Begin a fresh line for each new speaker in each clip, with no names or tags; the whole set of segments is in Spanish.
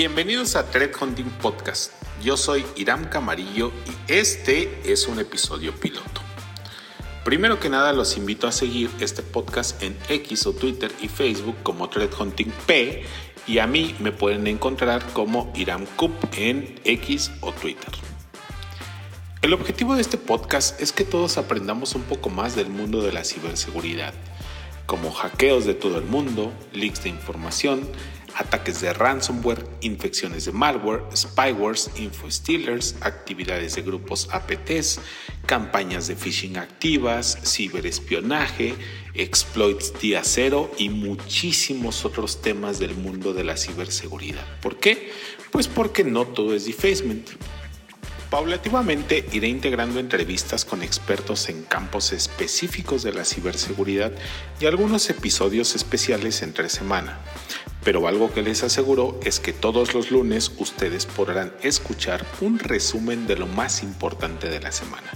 Bienvenidos a Thread Hunting Podcast. Yo soy Iram Camarillo y este es un episodio piloto. Primero que nada los invito a seguir este podcast en X o Twitter y Facebook como Thread Hunting P y a mí me pueden encontrar como Iram Cup en X o Twitter. El objetivo de este podcast es que todos aprendamos un poco más del mundo de la ciberseguridad, como hackeos de todo el mundo, leaks de información, ataques de ransomware, infecciones de malware, spywares, infostealers, actividades de grupos APTs, campañas de phishing activas, ciberespionaje, exploits día cero y muchísimos otros temas del mundo de la ciberseguridad. ¿Por qué? Pues porque no todo es defacement. Paulativamente iré integrando entrevistas con expertos en campos específicos de la ciberseguridad y algunos episodios especiales entre semana. Pero algo que les aseguro es que todos los lunes ustedes podrán escuchar un resumen de lo más importante de la semana.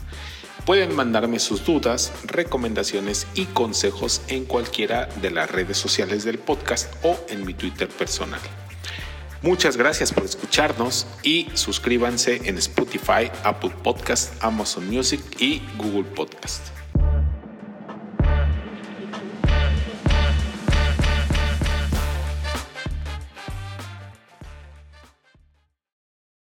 Pueden mandarme sus dudas, recomendaciones y consejos en cualquiera de las redes sociales del podcast o en mi Twitter personal. Muchas gracias por escucharnos y suscríbanse en Spotify, Apple Podcast, Amazon Music y Google Podcast.